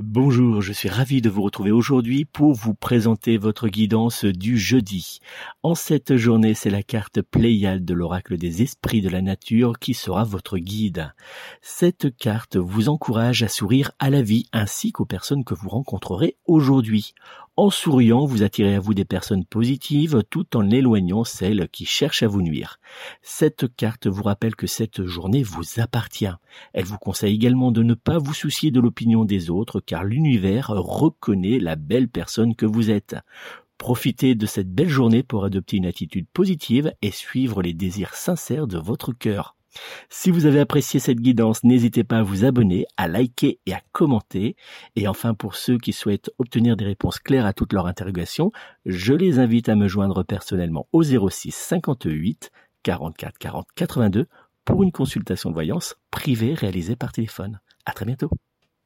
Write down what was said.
Bonjour, je suis ravi de vous retrouver aujourd'hui pour vous présenter votre guidance du jeudi. En cette journée, c'est la carte Pléiade de l'oracle des esprits de la nature qui sera votre guide. Cette carte vous encourage à sourire à la vie ainsi qu'aux personnes que vous rencontrerez aujourd'hui. En souriant, vous attirez à vous des personnes positives tout en éloignant celles qui cherchent à vous nuire. Cette carte vous rappelle que cette journée vous appartient. Elle vous conseille également de ne pas vous soucier de l'opinion des autres car l'univers reconnaît la belle personne que vous êtes. Profitez de cette belle journée pour adopter une attitude positive et suivre les désirs sincères de votre cœur. Si vous avez apprécié cette guidance, n'hésitez pas à vous abonner, à liker et à commenter. Et enfin, pour ceux qui souhaitent obtenir des réponses claires à toutes leurs interrogations, je les invite à me joindre personnellement au 06 58 44 40 82 pour une consultation de voyance privée réalisée par téléphone. À très bientôt.